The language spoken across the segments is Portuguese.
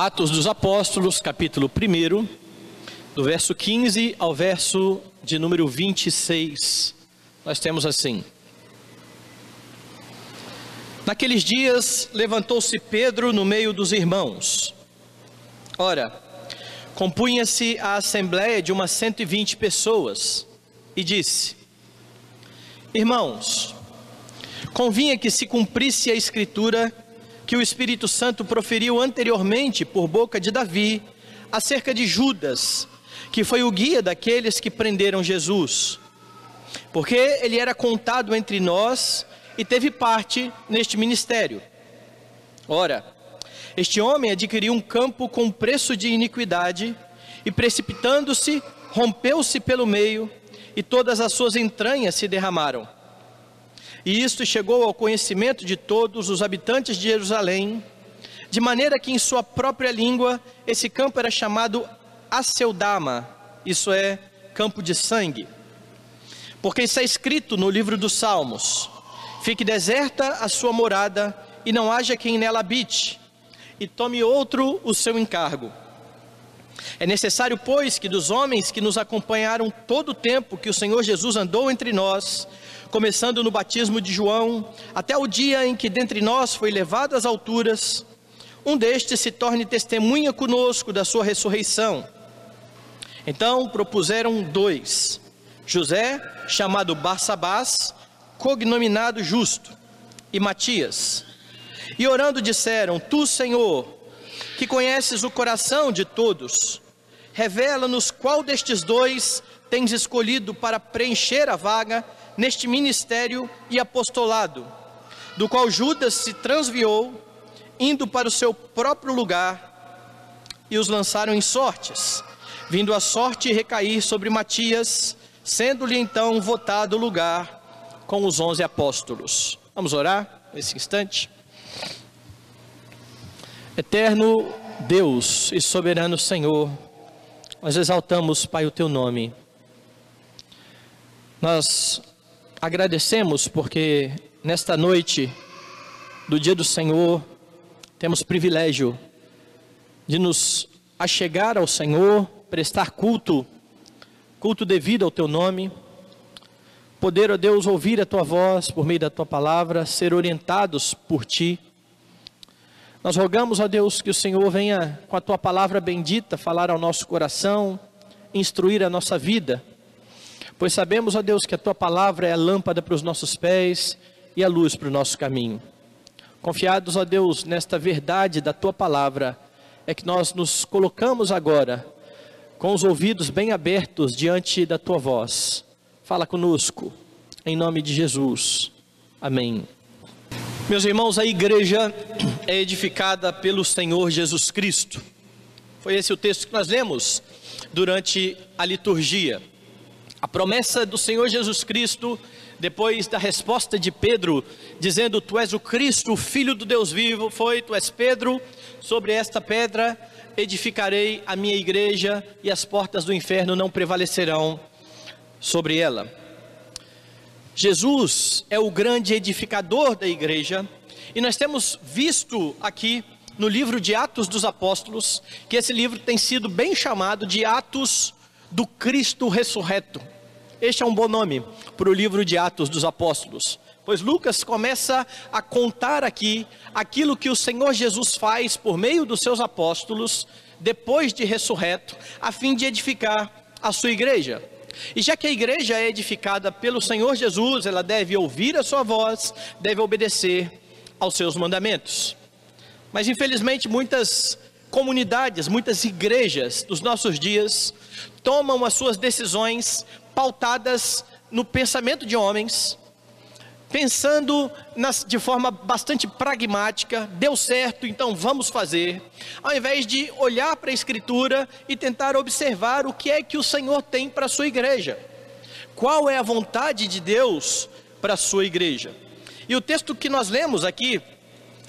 Atos dos Apóstolos, capítulo 1, do verso 15 ao verso de número 26. Nós temos assim: Naqueles dias levantou-se Pedro no meio dos irmãos. Ora, compunha-se a assembleia de umas 120 pessoas e disse: Irmãos, convinha que se cumprisse a escritura que o Espírito Santo proferiu anteriormente por boca de Davi acerca de Judas, que foi o guia daqueles que prenderam Jesus. Porque ele era contado entre nós e teve parte neste ministério. Ora, este homem adquiriu um campo com preço de iniquidade e precipitando-se, rompeu-se pelo meio e todas as suas entranhas se derramaram. E isto chegou ao conhecimento de todos os habitantes de Jerusalém, de maneira que em sua própria língua esse campo era chamado Aceldama, isso é, campo de sangue. Porque está escrito no livro dos Salmos: Fique deserta a sua morada, e não haja quem nela habite, e tome outro o seu encargo. É necessário, pois, que dos homens que nos acompanharam todo o tempo que o Senhor Jesus andou entre nós, começando no batismo de João, até o dia em que dentre nós foi levado às alturas, um destes se torne testemunha conosco da sua ressurreição. Então propuseram dois: José, chamado Barsabás, cognominado Justo, e Matias. E orando disseram: Tu, Senhor, que conheces o coração de todos, revela-nos qual destes dois tens escolhido para preencher a vaga neste ministério e apostolado, do qual Judas se transviou, indo para o seu próprio lugar, e os lançaram em sortes, vindo a sorte recair sobre Matias, sendo-lhe então votado o lugar com os onze apóstolos. Vamos orar nesse instante? Eterno Deus e soberano Senhor, nós exaltamos, Pai, o teu nome. Nós Agradecemos porque nesta noite do dia do Senhor temos privilégio de nos achegar ao Senhor, prestar culto, culto devido ao teu nome, poder, ó Deus, ouvir a tua voz por meio da tua palavra, ser orientados por ti. Nós rogamos, ó Deus, que o Senhor venha com a tua palavra bendita falar ao nosso coração, instruir a nossa vida Pois sabemos, ó Deus, que a tua palavra é a lâmpada para os nossos pés e a luz para o nosso caminho. Confiados, ó Deus, nesta verdade da tua palavra, é que nós nos colocamos agora com os ouvidos bem abertos diante da tua voz. Fala conosco, em nome de Jesus. Amém. Meus irmãos, a igreja é edificada pelo Senhor Jesus Cristo. Foi esse o texto que nós lemos durante a liturgia. A promessa do Senhor Jesus Cristo, depois da resposta de Pedro, dizendo: Tu és o Cristo, o Filho do Deus vivo, foi: Tu és Pedro, sobre esta pedra edificarei a minha igreja e as portas do inferno não prevalecerão sobre ela. Jesus é o grande edificador da igreja, e nós temos visto aqui no livro de Atos dos Apóstolos, que esse livro tem sido bem chamado de Atos do Cristo ressurreto. Este é um bom nome para o livro de Atos dos Apóstolos, pois Lucas começa a contar aqui aquilo que o Senhor Jesus faz por meio dos seus apóstolos, depois de ressurreto, a fim de edificar a sua igreja. E já que a igreja é edificada pelo Senhor Jesus, ela deve ouvir a sua voz, deve obedecer aos seus mandamentos. Mas infelizmente muitas comunidades, muitas igrejas dos nossos dias tomam as suas decisões pautadas no pensamento de homens, pensando nas, de forma bastante pragmática, deu certo, então vamos fazer, ao invés de olhar para a Escritura e tentar observar o que é que o Senhor tem para a sua igreja, qual é a vontade de Deus para a sua igreja. E o texto que nós lemos aqui,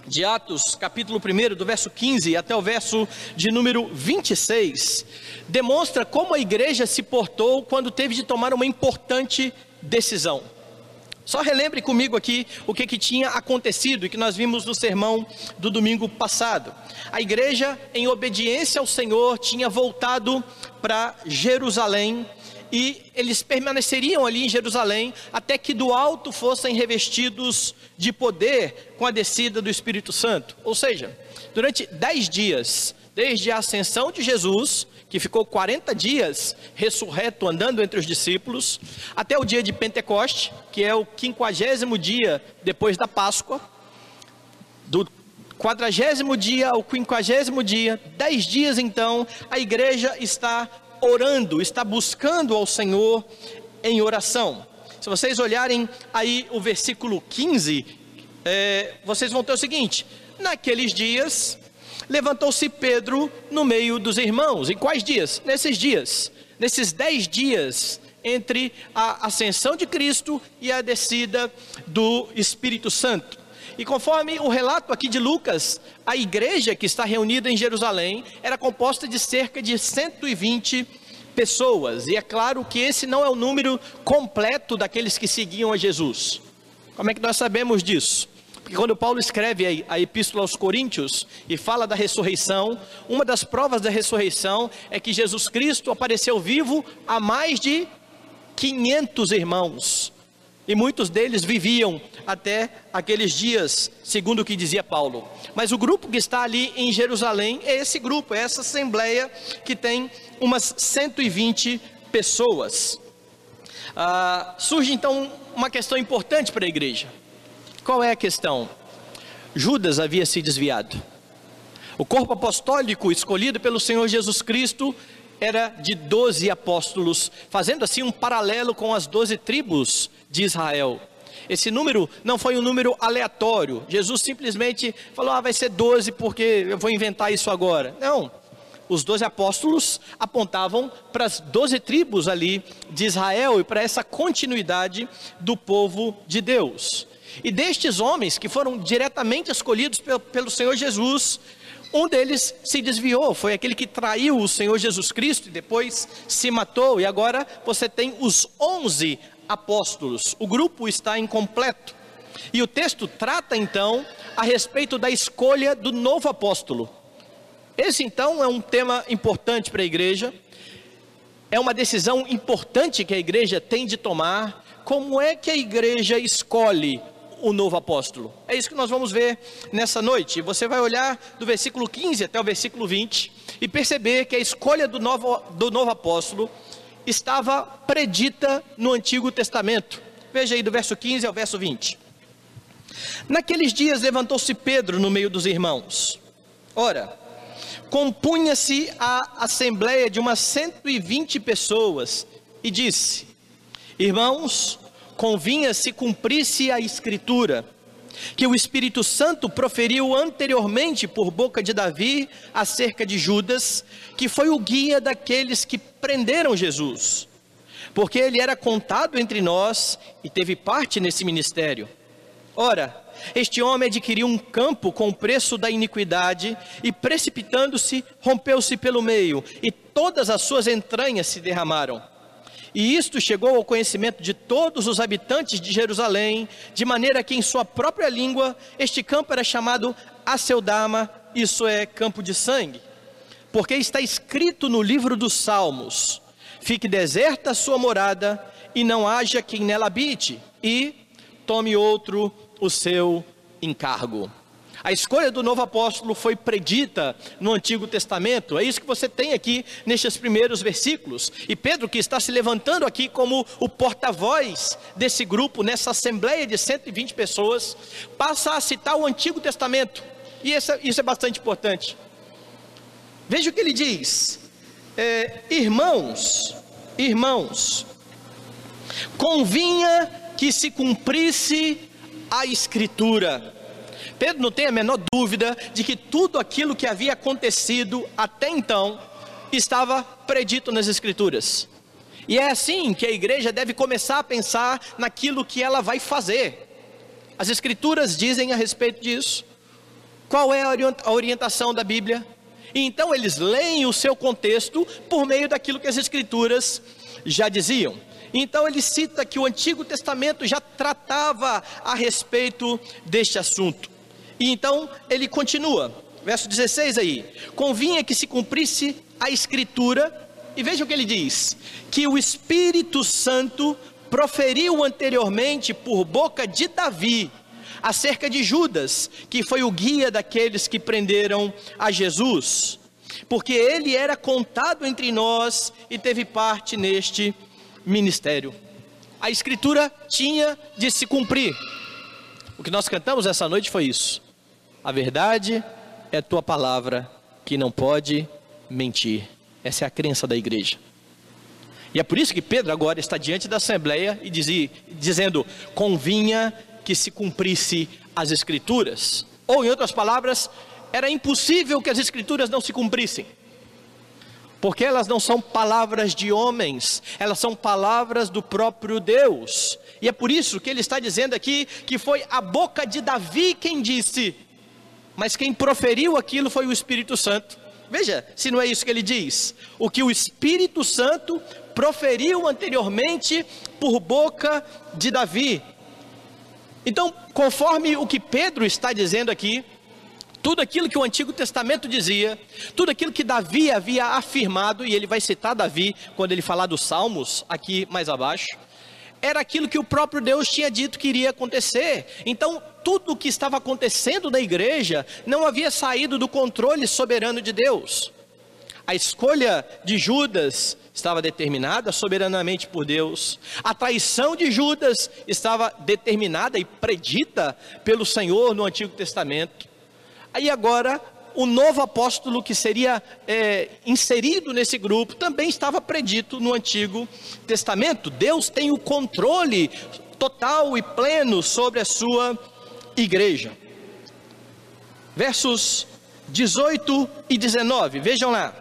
de Atos, capítulo 1, do verso 15 até o verso de número 26, demonstra como a igreja se portou quando teve de tomar uma importante decisão. Só relembre comigo aqui o que, que tinha acontecido e que nós vimos no sermão do domingo passado. A igreja, em obediência ao Senhor, tinha voltado para Jerusalém e eles permaneceriam ali em Jerusalém até que do alto fossem revestidos de poder com a descida do Espírito Santo. Ou seja, durante dez dias, desde a ascensão de Jesus, que ficou 40 dias ressurreto andando entre os discípulos, até o dia de Pentecoste, que é o quinquagésimo dia depois da Páscoa, do quadragésimo dia ao quinquagésimo dia, dez dias então, a igreja está orando, está buscando ao Senhor em oração. Se vocês olharem aí o versículo 15, é, vocês vão ter o seguinte: naqueles dias levantou-se Pedro no meio dos irmãos. Em quais dias? Nesses dias, nesses dez dias entre a ascensão de Cristo e a descida do Espírito Santo. E conforme o relato aqui de Lucas, a igreja que está reunida em Jerusalém era composta de cerca de 120 pessoas. E é claro que esse não é o número completo daqueles que seguiam a Jesus. Como é que nós sabemos disso? Porque quando Paulo escreve a epístola aos Coríntios e fala da ressurreição, uma das provas da ressurreição é que Jesus Cristo apareceu vivo a mais de 500 irmãos. E muitos deles viviam até aqueles dias, segundo o que dizia Paulo. Mas o grupo que está ali em Jerusalém é esse grupo, é essa assembleia que tem umas 120 pessoas. Ah, surge então uma questão importante para a igreja. Qual é a questão? Judas havia se desviado. O corpo apostólico escolhido pelo Senhor Jesus Cristo era de doze apóstolos, fazendo assim um paralelo com as doze tribos de Israel. Esse número não foi um número aleatório. Jesus simplesmente falou: ah, vai ser doze porque eu vou inventar isso agora. Não. Os doze apóstolos apontavam para as doze tribos ali de Israel e para essa continuidade do povo de Deus. E destes homens que foram diretamente escolhidos pelo Senhor Jesus, um deles se desviou, foi aquele que traiu o Senhor Jesus Cristo e depois se matou. E agora você tem os onze apóstolos. O grupo está incompleto. E o texto trata então a respeito da escolha do novo apóstolo. Esse então é um tema importante para a igreja. É uma decisão importante que a igreja tem de tomar. Como é que a igreja escolhe o novo apóstolo. É isso que nós vamos ver nessa noite. Você vai olhar do versículo 15 até o versículo 20 e perceber que a escolha do novo, do novo apóstolo estava predita no Antigo Testamento. Veja aí do verso 15 ao verso 20. Naqueles dias levantou-se Pedro no meio dos irmãos. Ora, compunha-se a assembleia de umas 120 pessoas e disse: Irmãos, convinha se cumprisse a Escritura, que o Espírito Santo proferiu anteriormente por boca de Davi acerca de Judas, que foi o guia daqueles que prenderam Jesus, porque ele era contado entre nós e teve parte nesse ministério. Ora, este homem adquiriu um campo com o preço da iniquidade e, precipitando-se, rompeu-se pelo meio, e todas as suas entranhas se derramaram. E isto chegou ao conhecimento de todos os habitantes de Jerusalém, de maneira que em sua própria língua este campo era chamado Aceldama, isso é campo de sangue. Porque está escrito no livro dos Salmos: Fique deserta a sua morada e não haja quem nela habite, e tome outro o seu encargo. A escolha do novo apóstolo foi predita no Antigo Testamento. É isso que você tem aqui nestes primeiros versículos. E Pedro, que está se levantando aqui como o porta-voz desse grupo, nessa assembleia de 120 pessoas, passa a citar o Antigo Testamento. E isso é, bastante importante. Veja o que ele diz: é, Irmãos, irmãos, convinha que se cumprisse a Escritura Pedro não tem a menor dúvida de que tudo aquilo que havia acontecido até então estava predito nas Escrituras. E é assim que a igreja deve começar a pensar naquilo que ela vai fazer. As Escrituras dizem a respeito disso. Qual é a orientação da Bíblia? E então eles leem o seu contexto por meio daquilo que as Escrituras já diziam. Então ele cita que o Antigo Testamento já tratava a respeito deste assunto. E então ele continua, verso 16 aí: convinha que se cumprisse a Escritura, e veja o que ele diz: que o Espírito Santo proferiu anteriormente por boca de Davi acerca de Judas, que foi o guia daqueles que prenderam a Jesus, porque ele era contado entre nós e teve parte neste ministério. A escritura tinha de se cumprir. O que nós cantamos essa noite foi isso. A verdade é tua palavra que não pode mentir. Essa é a crença da igreja. E é por isso que Pedro agora está diante da assembleia e dizia, dizendo: convinha que se cumprisse as escrituras. Ou, em outras palavras, era impossível que as escrituras não se cumprissem porque elas não são palavras de homens, elas são palavras do próprio Deus. E é por isso que ele está dizendo aqui que foi a boca de Davi quem disse, mas quem proferiu aquilo foi o Espírito Santo. Veja, se não é isso que ele diz, o que o Espírito Santo proferiu anteriormente por boca de Davi. Então, conforme o que Pedro está dizendo aqui, tudo aquilo que o Antigo Testamento dizia, tudo aquilo que Davi havia afirmado, e ele vai citar Davi quando ele falar dos Salmos, aqui mais abaixo, era aquilo que o próprio Deus tinha dito que iria acontecer. Então, tudo o que estava acontecendo na igreja não havia saído do controle soberano de Deus. A escolha de Judas estava determinada soberanamente por Deus. A traição de Judas estava determinada e predita pelo Senhor no Antigo Testamento. Aí agora, o novo apóstolo que seria é, inserido nesse grupo também estava predito no Antigo Testamento. Deus tem o controle total e pleno sobre a sua igreja. Versos 18 e 19, vejam lá.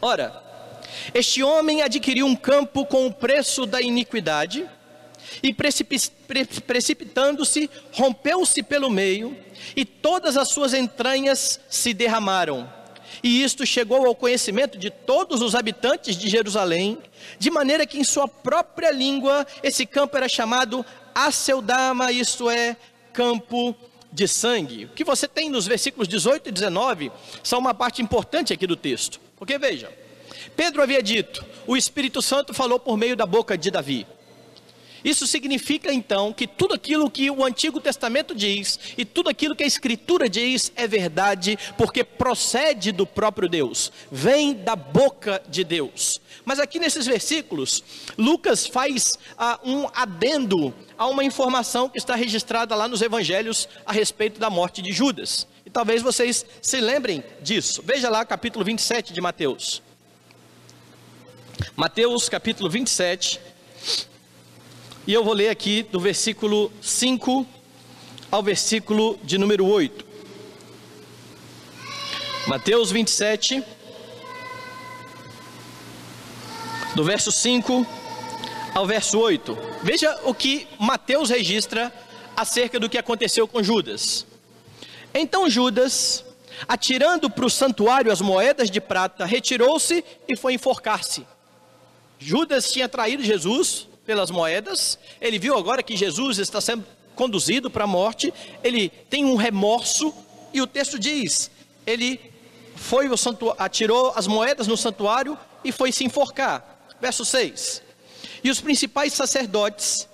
Ora, este homem adquiriu um campo com o preço da iniquidade e precipitando-se, rompeu-se pelo meio, e todas as suas entranhas se derramaram. E isto chegou ao conhecimento de todos os habitantes de Jerusalém, de maneira que em sua própria língua esse campo era chamado Aceldama, isto é, campo de sangue. O que você tem nos versículos 18 e 19 são uma parte importante aqui do texto. Porque veja, Pedro havia dito, o Espírito Santo falou por meio da boca de Davi. Isso significa então que tudo aquilo que o Antigo Testamento diz e tudo aquilo que a Escritura diz é verdade, porque procede do próprio Deus, vem da boca de Deus. Mas aqui nesses versículos, Lucas faz ah, um adendo a uma informação que está registrada lá nos Evangelhos a respeito da morte de Judas. E talvez vocês se lembrem disso. Veja lá capítulo 27 de Mateus. Mateus capítulo 27 e eu vou ler aqui do versículo 5 ao versículo de número 8. Mateus 27, do verso 5 ao verso 8. Veja o que Mateus registra acerca do que aconteceu com Judas. Então Judas, atirando para o santuário as moedas de prata, retirou-se e foi enforcar-se. Judas tinha traído Jesus, pelas moedas, ele viu agora que Jesus está sendo conduzido para a morte, ele tem um remorso, e o texto diz: ele foi o atirou as moedas no santuário e foi se enforcar. Verso 6. E os principais sacerdotes,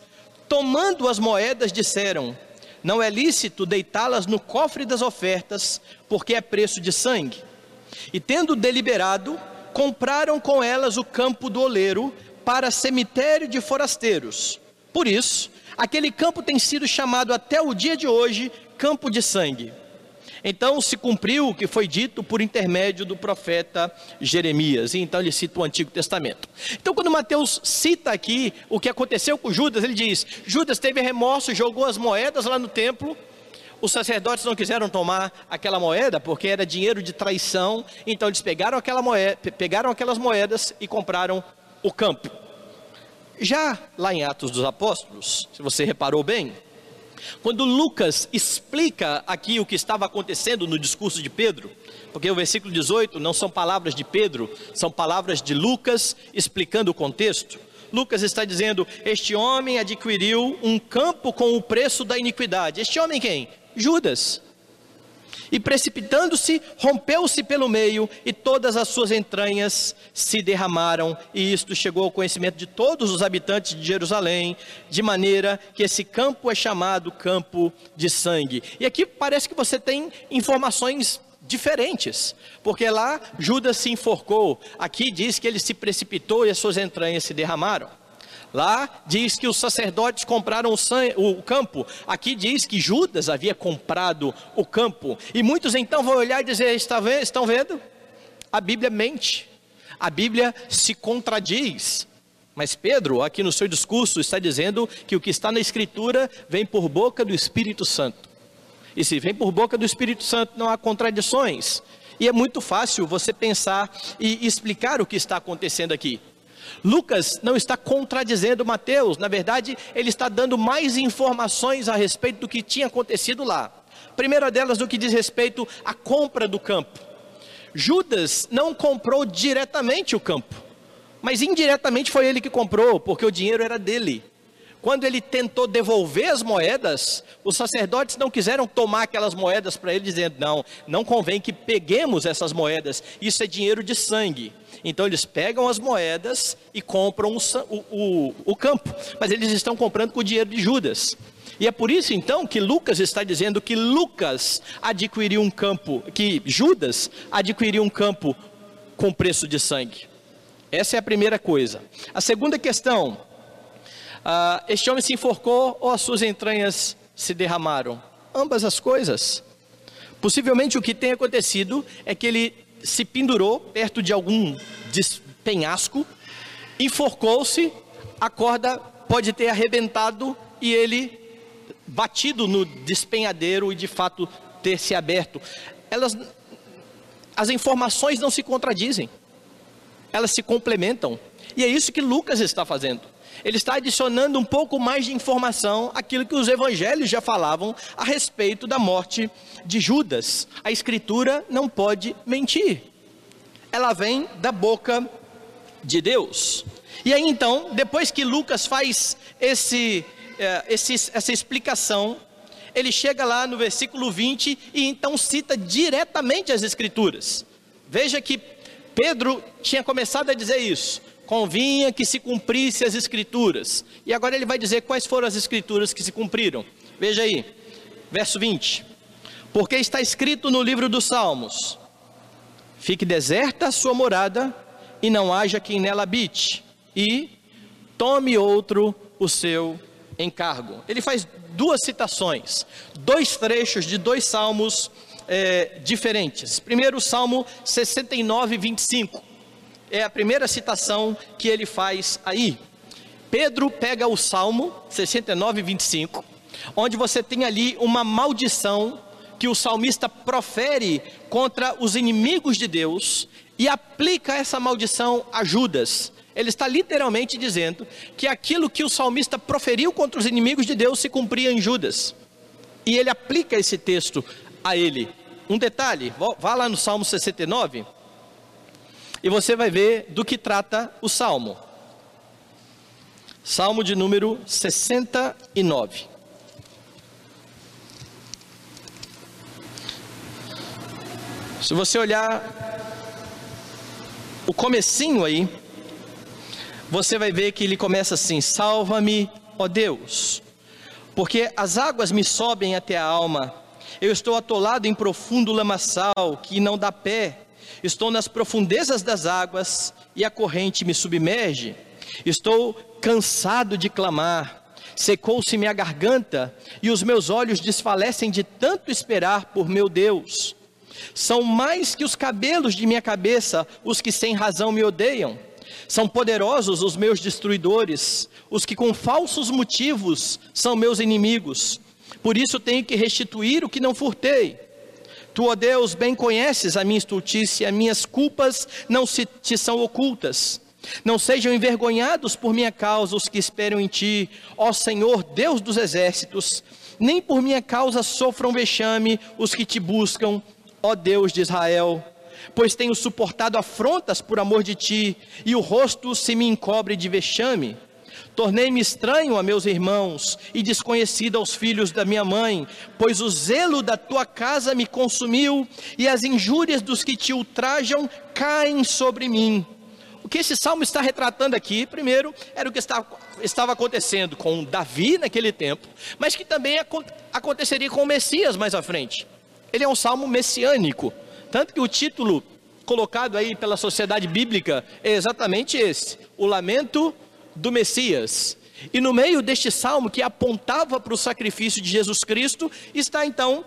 tomando as moedas, disseram: Não é lícito deitá-las no cofre das ofertas, porque é preço de sangue. E tendo deliberado, compraram com elas o campo do oleiro para cemitério de forasteiros. Por isso, aquele campo tem sido chamado até o dia de hoje campo de sangue. Então se cumpriu o que foi dito por intermédio do profeta Jeremias. E então ele cita o Antigo Testamento. Então, quando Mateus cita aqui o que aconteceu com Judas, ele diz: Judas teve remorso, jogou as moedas lá no templo. Os sacerdotes não quiseram tomar aquela moeda porque era dinheiro de traição. Então eles pegaram, aquela moeda, pegaram aquelas moedas e compraram o campo. Já lá em Atos dos Apóstolos, se você reparou bem, quando Lucas explica aqui o que estava acontecendo no discurso de Pedro, porque o versículo 18 não são palavras de Pedro, são palavras de Lucas explicando o contexto. Lucas está dizendo: Este homem adquiriu um campo com o preço da iniquidade. Este homem quem? Judas. E precipitando-se, rompeu-se pelo meio, e todas as suas entranhas se derramaram, e isto chegou ao conhecimento de todos os habitantes de Jerusalém, de maneira que esse campo é chamado campo de sangue. E aqui parece que você tem informações diferentes, porque lá Judas se enforcou, aqui diz que ele se precipitou e as suas entranhas se derramaram. Lá diz que os sacerdotes compraram o, campo. Aqui diz que Judas havia comprado o campo. E muitos então vão olhar e dizer: estão vendo? A Bíblia mente. A Bíblia se contradiz. Mas Pedro, aqui no seu discurso, está dizendo que o que está na Escritura vem por boca do Espírito Santo. E se vem por boca do Espírito Santo, não há contradições. E é muito fácil você pensar e explicar o que está acontecendo aqui. Lucas não está contradizendo Mateus, na verdade, ele está dando mais informações a respeito do que tinha acontecido lá. primeira delas, do que diz respeito à compra do campo. Judas não comprou diretamente o campo, mas indiretamente foi ele que comprou, porque o dinheiro era dele. Quando ele tentou devolver as moedas, os sacerdotes não quiseram tomar aquelas moedas para ele, dizendo: não, não convém que peguemos essas moedas, isso é dinheiro de sangue. Então eles pegam as moedas e compram o, o, o campo, mas eles estão comprando com o dinheiro de Judas. E é por isso então que Lucas está dizendo que Lucas adquiriu um campo, que Judas adquiriu um campo com preço de sangue. Essa é a primeira coisa. A segunda questão: uh, este homem se enforcou ou as suas entranhas se derramaram? Ambas as coisas. Possivelmente o que tem acontecido é que ele se pendurou perto de algum penhasco, enforcou-se, a corda pode ter arrebentado e ele batido no despenhadeiro e de fato ter se aberto. Elas, as informações não se contradizem, elas se complementam. E é isso que Lucas está fazendo. Ele está adicionando um pouco mais de informação àquilo que os evangelhos já falavam a respeito da morte de Judas. A escritura não pode mentir. Ela vem da boca de Deus. E aí então, depois que Lucas faz esse, é, esse, essa explicação, ele chega lá no versículo 20 e então cita diretamente as Escrituras. Veja que Pedro tinha começado a dizer isso convinha que se cumprisse as escrituras. E agora ele vai dizer quais foram as escrituras que se cumpriram. Veja aí, verso 20. Porque está escrito no livro dos Salmos: Fique deserta a sua morada, e não haja quem nela habite, e tome outro o seu encargo. Ele faz duas citações, dois trechos de dois salmos é, diferentes. Primeiro, o Salmo 69, 25 é a primeira citação que ele faz aí. Pedro pega o Salmo 69, 25, onde você tem ali uma maldição que o salmista profere contra os inimigos de Deus e aplica essa maldição a Judas. Ele está literalmente dizendo que aquilo que o salmista proferiu contra os inimigos de Deus se cumpria em Judas. E ele aplica esse texto a ele. Um detalhe, vá lá no Salmo 69, e você vai ver do que trata o salmo. Salmo de número 69. Se você olhar o comecinho aí, você vai ver que ele começa assim: Salva-me, ó Deus, porque as águas me sobem até a alma. Eu estou atolado em profundo lamaçal que não dá pé. Estou nas profundezas das águas e a corrente me submerge. Estou cansado de clamar. Secou-se minha garganta e os meus olhos desfalecem de tanto esperar por meu Deus. São mais que os cabelos de minha cabeça os que sem razão me odeiam. São poderosos os meus destruidores, os que com falsos motivos são meus inimigos. Por isso tenho que restituir o que não furtei Tu, ó Deus, bem conheces a minha estultícia, as minhas culpas não se, te são ocultas. Não sejam envergonhados por minha causa os que esperam em ti, ó Senhor, Deus dos exércitos. Nem por minha causa sofram vexame os que te buscam, ó Deus de Israel. pois tenho suportado afrontas por amor de ti, e o rosto se me encobre de vexame. Tornei-me estranho a meus irmãos e desconhecido aos filhos da minha mãe, pois o zelo da tua casa me consumiu e as injúrias dos que te ultrajam caem sobre mim. O que esse salmo está retratando aqui, primeiro, era o que estava acontecendo com Davi naquele tempo, mas que também aconteceria com o Messias mais à frente. Ele é um salmo messiânico, tanto que o título colocado aí pela sociedade bíblica é exatamente esse: o lamento do Messias. E no meio deste salmo que apontava para o sacrifício de Jesus Cristo, está então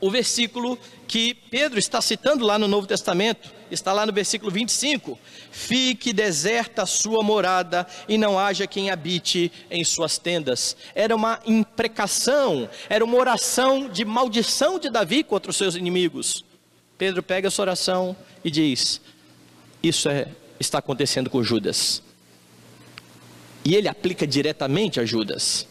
o versículo que Pedro está citando lá no Novo Testamento, está lá no versículo 25: Fique deserta a sua morada e não haja quem habite em suas tendas. Era uma imprecação, era uma oração de maldição de Davi contra os seus inimigos. Pedro pega essa oração e diz: Isso é, está acontecendo com Judas. E ele aplica diretamente a Judas.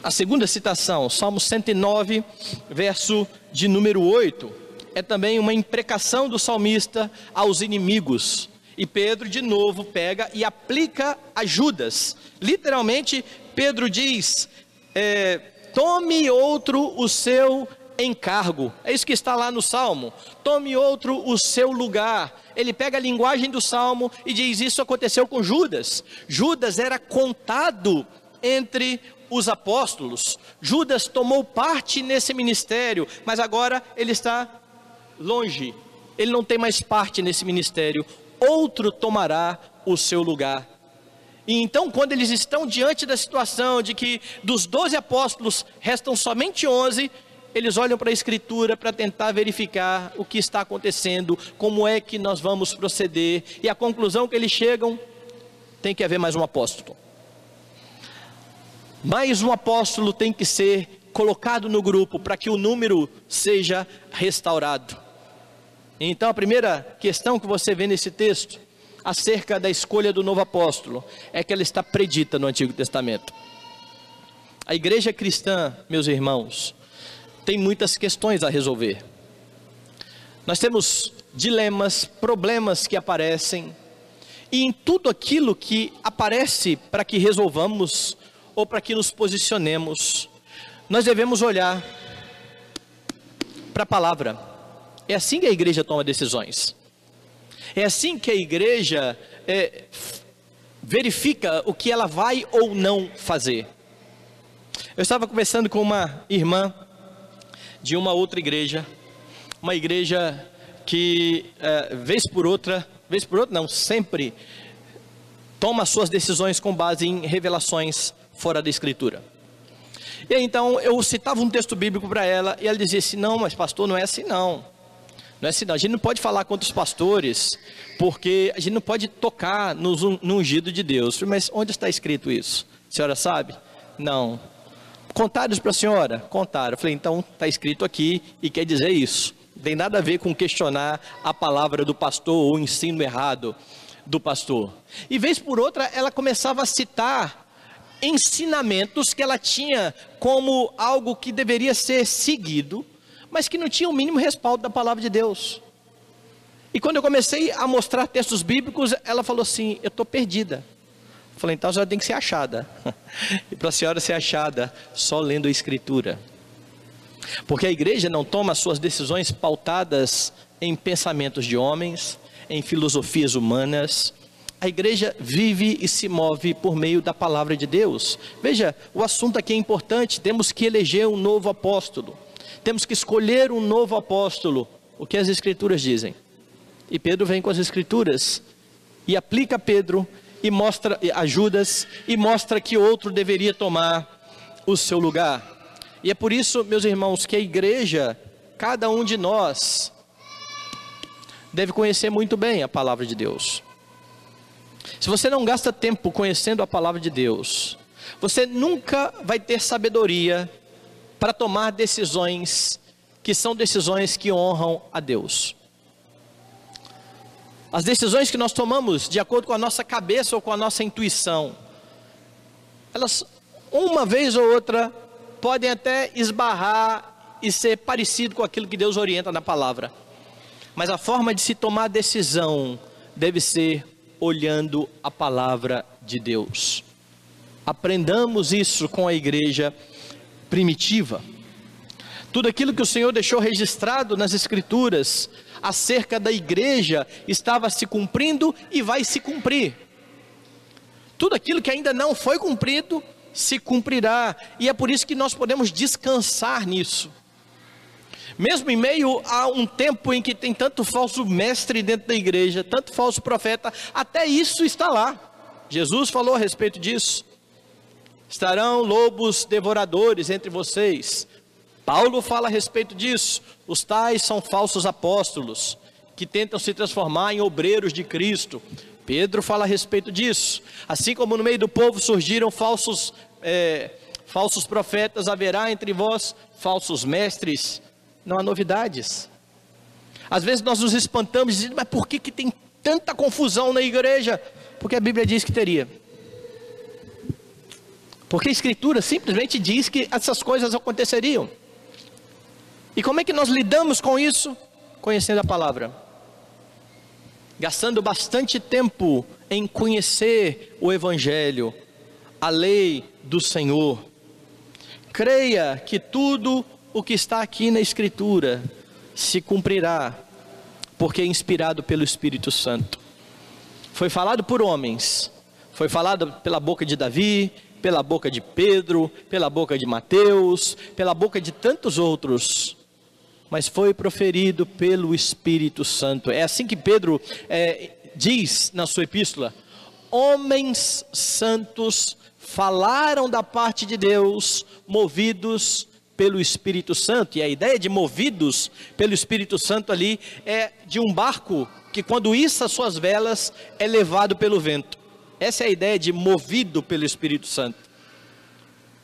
A segunda citação, Salmo 109, verso de número 8, é também uma imprecação do salmista aos inimigos. E Pedro, de novo, pega e aplica a Judas. Literalmente, Pedro diz: é, tome outro o seu encargo. É isso que está lá no Salmo. Tome outro o seu lugar. Ele pega a linguagem do Salmo e diz: Isso aconteceu com Judas. Judas era contado entre os apóstolos. Judas tomou parte nesse ministério, mas agora ele está longe. Ele não tem mais parte nesse ministério. Outro tomará o seu lugar. E então, quando eles estão diante da situação de que dos doze apóstolos restam somente onze, eles olham para a Escritura para tentar verificar o que está acontecendo, como é que nós vamos proceder, e a conclusão que eles chegam: tem que haver mais um apóstolo. Mais um apóstolo tem que ser colocado no grupo para que o número seja restaurado. Então, a primeira questão que você vê nesse texto, acerca da escolha do novo apóstolo, é que ela está predita no Antigo Testamento. A igreja cristã, meus irmãos, tem muitas questões a resolver. Nós temos dilemas, problemas que aparecem, e em tudo aquilo que aparece para que resolvamos ou para que nos posicionemos, nós devemos olhar para a palavra. É assim que a igreja toma decisões. É assim que a igreja é, verifica o que ela vai ou não fazer. Eu estava conversando com uma irmã de uma outra igreja, uma igreja que, é, vez por outra, vez por outra, não, sempre toma suas decisões com base em revelações fora da Escritura. E aí, então eu citava um texto bíblico para ela e ela dizia assim: não, mas pastor, não é assim não. Não é assim não. A gente não pode falar contra os pastores, porque a gente não pode tocar no, no ungido de Deus. Mas onde está escrito isso? A senhora sabe? Não. Contaram para a senhora? Contaram. Eu falei, então está escrito aqui e quer dizer isso. Não tem nada a ver com questionar a palavra do pastor ou o ensino errado do pastor. E vez por outra, ela começava a citar ensinamentos que ela tinha como algo que deveria ser seguido, mas que não tinha o mínimo respaldo da palavra de Deus. E quando eu comecei a mostrar textos bíblicos, ela falou assim: Eu estou perdida. Falei, então a senhora tem que ser achada. e para a senhora ser achada, só lendo a Escritura. Porque a igreja não toma suas decisões pautadas em pensamentos de homens, em filosofias humanas. A igreja vive e se move por meio da palavra de Deus. Veja, o assunto aqui é importante. Temos que eleger um novo apóstolo. Temos que escolher um novo apóstolo. O que as escrituras dizem? E Pedro vem com as escrituras e aplica Pedro e mostra a Judas e mostra que outro deveria tomar o seu lugar. E é por isso, meus irmãos, que a igreja, cada um de nós, deve conhecer muito bem a palavra de Deus. Se você não gasta tempo conhecendo a palavra de Deus, você nunca vai ter sabedoria para tomar decisões que são decisões que honram a Deus. As decisões que nós tomamos de acordo com a nossa cabeça ou com a nossa intuição, elas, uma vez ou outra, podem até esbarrar e ser parecido com aquilo que Deus orienta na palavra. Mas a forma de se tomar decisão deve ser olhando a palavra de Deus. Aprendamos isso com a igreja primitiva. Tudo aquilo que o Senhor deixou registrado nas Escrituras acerca da igreja estava se cumprindo e vai se cumprir. Tudo aquilo que ainda não foi cumprido se cumprirá, e é por isso que nós podemos descansar nisso. Mesmo em meio a um tempo em que tem tanto falso mestre dentro da igreja, tanto falso profeta, até isso está lá. Jesus falou a respeito disso. Estarão lobos devoradores entre vocês. Paulo fala a respeito disso. Os tais são falsos apóstolos que tentam se transformar em obreiros de Cristo. Pedro fala a respeito disso. Assim como no meio do povo surgiram falsos, é, falsos profetas, haverá entre vós falsos mestres não há novidades. Às vezes nós nos espantamos dizendo, mas por que, que tem tanta confusão na igreja? Porque a Bíblia diz que teria. Porque a Escritura simplesmente diz que essas coisas aconteceriam. E como é que nós lidamos com isso? Conhecendo a palavra. Gastando bastante tempo em conhecer o Evangelho, a lei do Senhor. Creia que tudo o que está aqui na Escritura se cumprirá, porque é inspirado pelo Espírito Santo. Foi falado por homens, foi falado pela boca de Davi, pela boca de Pedro, pela boca de Mateus, pela boca de tantos outros, mas foi proferido pelo Espírito Santo. É assim que Pedro é, diz na sua epístola: homens santos falaram da parte de Deus, movidos pelo Espírito Santo, e a ideia de movidos pelo Espírito Santo ali é de um barco que, quando issa suas velas, é levado pelo vento. Essa é a ideia de movido pelo Espírito Santo.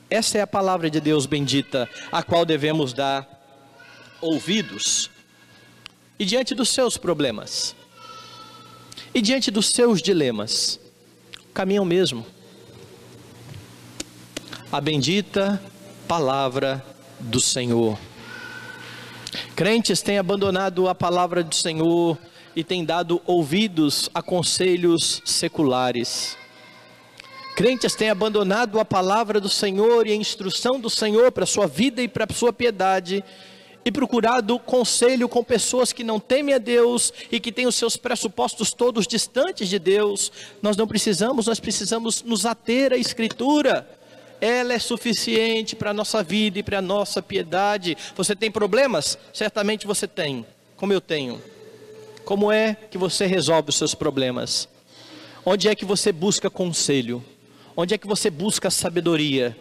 Essa é a palavra de Deus bendita, a qual devemos dar ouvidos. E diante dos seus problemas, e diante dos seus dilemas, o mesmo. A bendita palavra do Senhor. Crentes têm abandonado a palavra do Senhor e têm dado ouvidos a conselhos seculares. Crentes têm abandonado a palavra do Senhor e a instrução do Senhor para a sua vida e para a sua piedade e procurado conselho com pessoas que não temem a Deus e que têm os seus pressupostos todos distantes de Deus. Nós não precisamos, nós precisamos nos ater à Escritura ela é suficiente para a nossa vida e para a nossa piedade. Você tem problemas? Certamente você tem, como eu tenho. Como é que você resolve os seus problemas? Onde é que você busca conselho? Onde é que você busca sabedoria?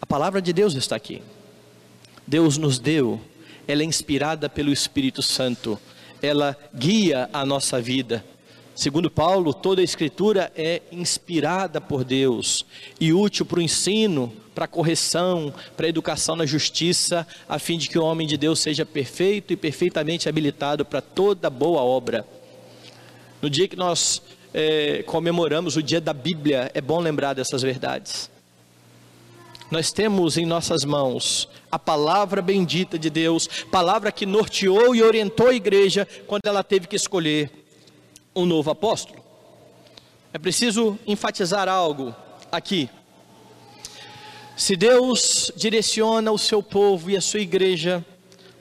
A palavra de Deus está aqui. Deus nos deu, ela é inspirada pelo Espírito Santo, ela guia a nossa vida. Segundo Paulo, toda a escritura é inspirada por Deus e útil para o ensino, para a correção, para a educação na justiça, a fim de que o homem de Deus seja perfeito e perfeitamente habilitado para toda boa obra. No dia que nós é, comemoramos o dia da Bíblia, é bom lembrar dessas verdades. Nós temos em nossas mãos a palavra bendita de Deus, palavra que norteou e orientou a igreja quando ela teve que escolher um novo apóstolo. É preciso enfatizar algo aqui. Se Deus direciona o seu povo e a sua igreja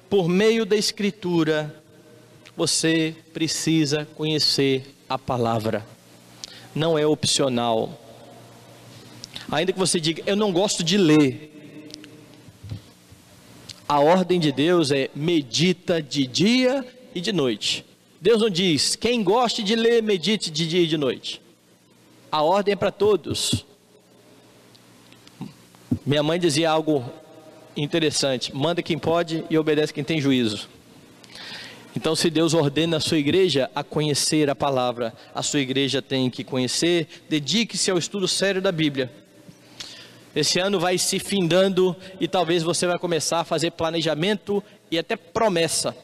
por meio da Escritura, você precisa conhecer a palavra, não é opcional. Ainda que você diga, eu não gosto de ler, a ordem de Deus é medita de dia e de noite. Deus não diz, quem goste de ler, medite de dia e de noite. A ordem é para todos. Minha mãe dizia algo interessante: manda quem pode e obedece quem tem juízo. Então, se Deus ordena a sua igreja a conhecer a palavra, a sua igreja tem que conhecer, dedique-se ao estudo sério da Bíblia. Esse ano vai se findando e talvez você vai começar a fazer planejamento e até promessa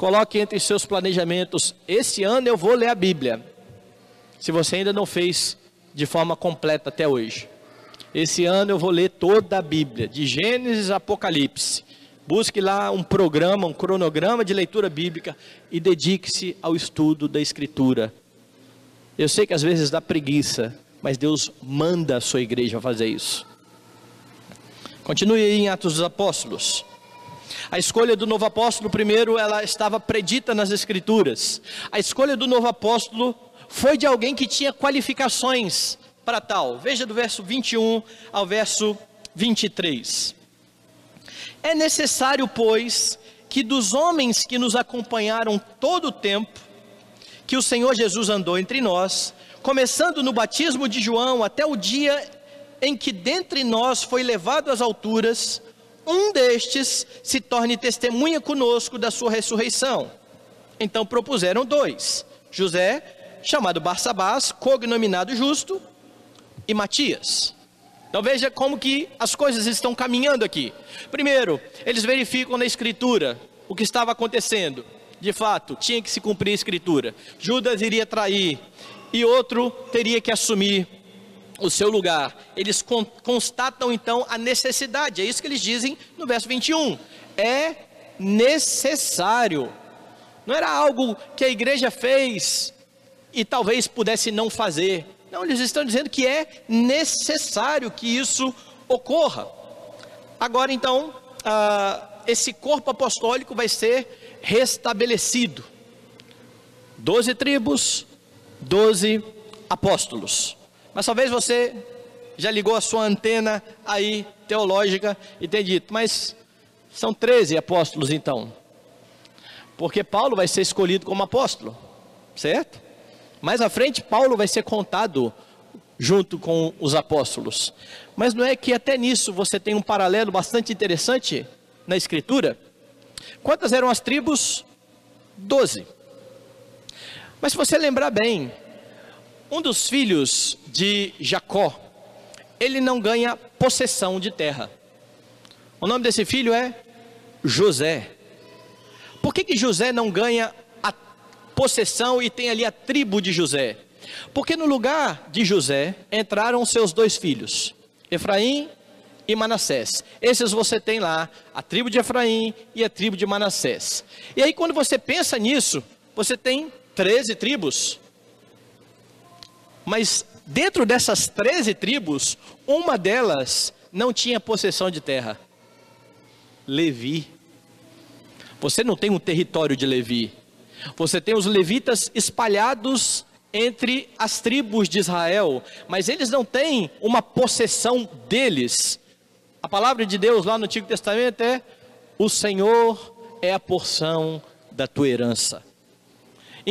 Coloque entre seus planejamentos: esse ano eu vou ler a Bíblia. Se você ainda não fez de forma completa até hoje. Esse ano eu vou ler toda a Bíblia, de Gênesis a Apocalipse. Busque lá um programa, um cronograma de leitura bíblica e dedique-se ao estudo da Escritura. Eu sei que às vezes dá preguiça, mas Deus manda a sua igreja fazer isso. Continue aí em Atos dos Apóstolos. A escolha do novo apóstolo, primeiro, ela estava predita nas Escrituras. A escolha do novo apóstolo foi de alguém que tinha qualificações para tal. Veja do verso 21 ao verso 23. É necessário, pois, que dos homens que nos acompanharam todo o tempo que o Senhor Jesus andou entre nós, começando no batismo de João até o dia em que dentre nós foi levado às alturas, um destes se torne testemunha conosco da sua ressurreição. Então propuseram dois: José, chamado Barsabás, cognominado Justo, e Matias. Então veja como que as coisas estão caminhando aqui. Primeiro, eles verificam na escritura o que estava acontecendo. De fato, tinha que se cumprir a escritura. Judas iria trair e outro teria que assumir o seu lugar. Eles constatam então a necessidade. É isso que eles dizem no verso 21. É necessário. Não era algo que a igreja fez e talvez pudesse não fazer. Não, eles estão dizendo que é necessário que isso ocorra. Agora então, ah, esse corpo apostólico vai ser restabelecido. Doze tribos, doze apóstolos. Mas talvez você já ligou a sua antena aí teológica e tem dito, mas são 13 apóstolos então. Porque Paulo vai ser escolhido como apóstolo, certo? Mais à frente, Paulo vai ser contado junto com os apóstolos. Mas não é que até nisso você tem um paralelo bastante interessante na Escritura? Quantas eram as tribos? Doze. Mas se você lembrar bem, um dos filhos de Jacó, ele não ganha possessão de terra. O nome desse filho é José. Por que, que José não ganha a possessão e tem ali a tribo de José? Porque no lugar de José entraram seus dois filhos, Efraim e Manassés. Esses você tem lá, a tribo de Efraim e a tribo de Manassés. E aí quando você pensa nisso, você tem 13 tribos. Mas dentro dessas 13 tribos, uma delas não tinha possessão de terra. Levi. Você não tem um território de Levi. Você tem os levitas espalhados entre as tribos de Israel, mas eles não têm uma possessão deles. A palavra de Deus lá no Antigo Testamento é: O Senhor é a porção da tua herança.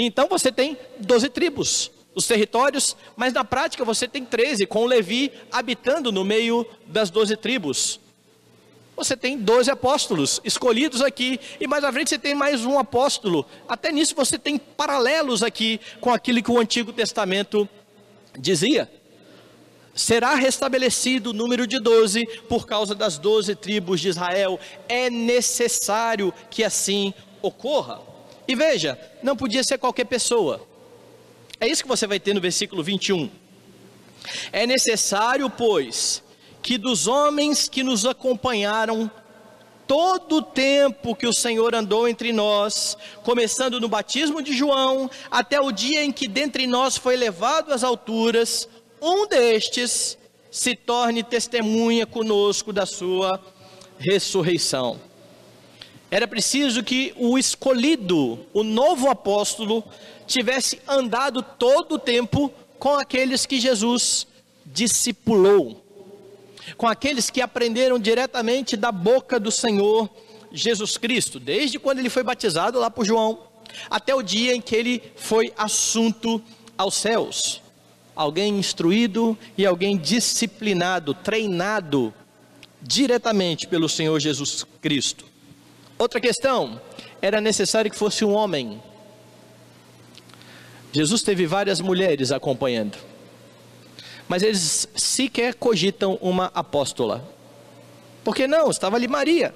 Então você tem 12 tribos os territórios, mas na prática você tem 13, com Levi habitando no meio das 12 tribos. Você tem 12 apóstolos escolhidos aqui, e mais à frente você tem mais um apóstolo. Até nisso você tem paralelos aqui com aquilo que o Antigo Testamento dizia. Será restabelecido o número de 12 por causa das 12 tribos de Israel. É necessário que assim ocorra. E veja, não podia ser qualquer pessoa. É isso que você vai ter no versículo 21. É necessário, pois, que dos homens que nos acompanharam todo o tempo que o Senhor andou entre nós, começando no batismo de João, até o dia em que dentre nós foi levado às alturas, um destes se torne testemunha conosco da sua ressurreição. Era preciso que o escolhido, o novo apóstolo, tivesse andado todo o tempo com aqueles que Jesus discipulou, com aqueles que aprenderam diretamente da boca do Senhor Jesus Cristo, desde quando ele foi batizado lá por João, até o dia em que ele foi assunto aos céus. Alguém instruído e alguém disciplinado, treinado diretamente pelo Senhor Jesus Cristo. Outra questão, era necessário que fosse um homem Jesus teve várias mulheres acompanhando, mas eles sequer cogitam uma apóstola. Por que não? Estava ali Maria.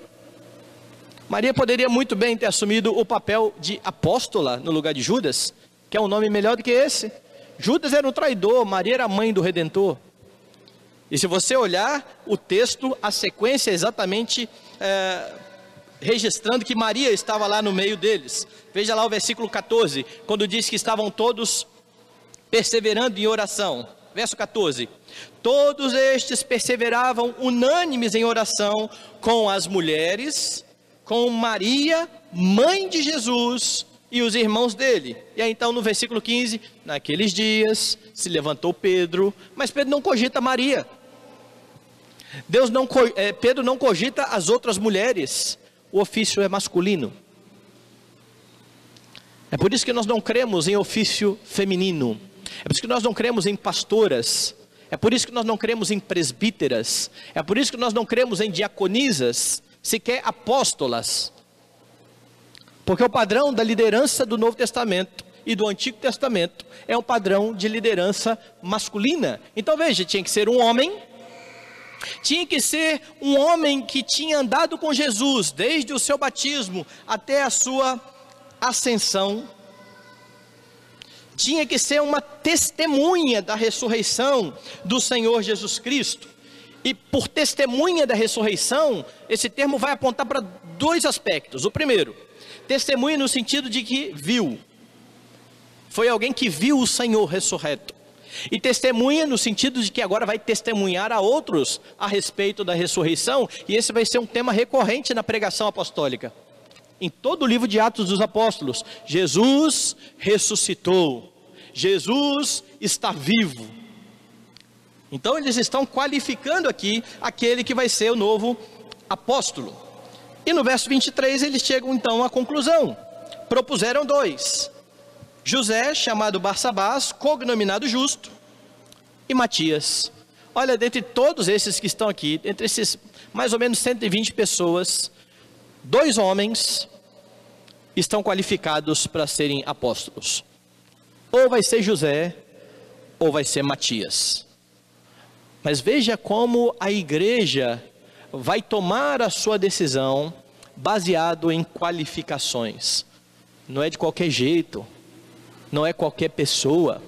Maria poderia muito bem ter assumido o papel de apóstola no lugar de Judas, que é um nome melhor do que esse. Judas era um traidor, Maria era a mãe do redentor. E se você olhar o texto, a sequência é exatamente é, registrando que Maria estava lá no meio deles. Veja lá o versículo 14, quando diz que estavam todos perseverando em oração. Verso 14: Todos estes perseveravam unânimes em oração com as mulheres, com Maria, mãe de Jesus, e os irmãos dele. E aí então no versículo 15, naqueles dias se levantou Pedro, mas Pedro não cogita Maria. Deus não, é, Pedro não cogita as outras mulheres. O ofício é masculino. É por isso que nós não cremos em ofício feminino. É por isso que nós não cremos em pastoras. É por isso que nós não cremos em presbíteras. É por isso que nós não cremos em diaconisas, sequer apóstolas. Porque o padrão da liderança do Novo Testamento e do Antigo Testamento é um padrão de liderança masculina. Então veja, tinha que ser um homem, tinha que ser um homem que tinha andado com Jesus desde o seu batismo até a sua ascensão. Tinha que ser uma testemunha da ressurreição do Senhor Jesus Cristo. E por testemunha da ressurreição, esse termo vai apontar para dois aspectos. O primeiro, Testemunha no sentido de que viu. Foi alguém que viu o Senhor ressurreto. E testemunha no sentido de que agora vai testemunhar a outros a respeito da ressurreição, e esse vai ser um tema recorrente na pregação apostólica. Em todo o livro de Atos dos Apóstolos, Jesus ressuscitou. Jesus está vivo. Então eles estão qualificando aqui aquele que vai ser o novo apóstolo. E no verso 23 eles chegam então à conclusão. Propuseram dois: José, chamado Barsabás, cognominado Justo, e Matias. Olha, dentre todos esses que estão aqui, entre esses mais ou menos 120 pessoas, dois homens estão qualificados para serem apóstolos. Ou vai ser José, ou vai ser Matias. Mas veja como a igreja vai tomar a sua decisão baseado em qualificações. Não é de qualquer jeito, não é qualquer pessoa.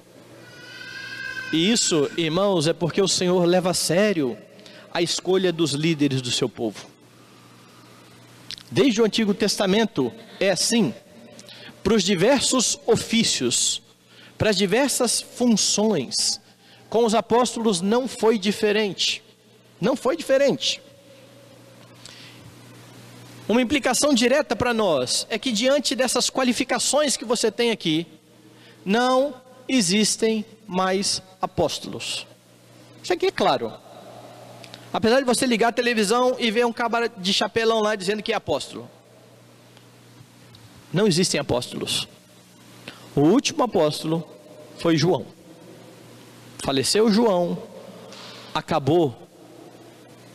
E isso, irmãos, é porque o Senhor leva a sério a escolha dos líderes do seu povo. Desde o Antigo Testamento é assim. Para os diversos ofícios, para as diversas funções, com os apóstolos não foi diferente. Não foi diferente. Uma implicação direta para nós é que, diante dessas qualificações que você tem aqui, não existem mais apóstolos. Isso aqui é claro. Apesar de você ligar a televisão e ver um cabra de chapelão lá dizendo que é apóstolo, não existem apóstolos. O último apóstolo foi João. Faleceu João, acabou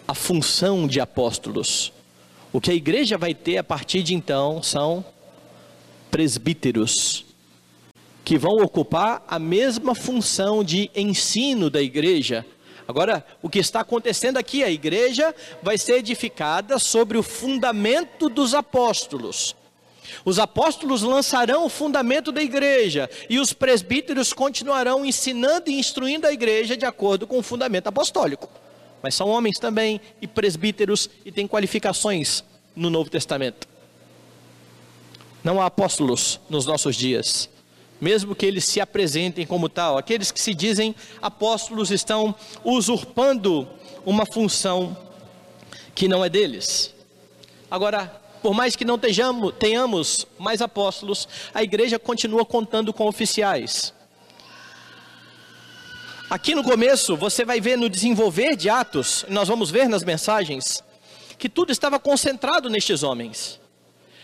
a função de apóstolos. O que a igreja vai ter a partir de então são presbíteros, que vão ocupar a mesma função de ensino da igreja. Agora, o que está acontecendo aqui, a igreja vai ser edificada sobre o fundamento dos apóstolos. Os apóstolos lançarão o fundamento da igreja e os presbíteros continuarão ensinando e instruindo a igreja de acordo com o fundamento apostólico mas são homens também e presbíteros e têm qualificações no Novo Testamento. Não há apóstolos nos nossos dias, mesmo que eles se apresentem como tal. Aqueles que se dizem apóstolos estão usurpando uma função que não é deles. Agora, por mais que não tenhamos, tenhamos mais apóstolos, a igreja continua contando com oficiais. Aqui no começo, você vai ver no desenvolver de Atos, nós vamos ver nas mensagens, que tudo estava concentrado nestes homens.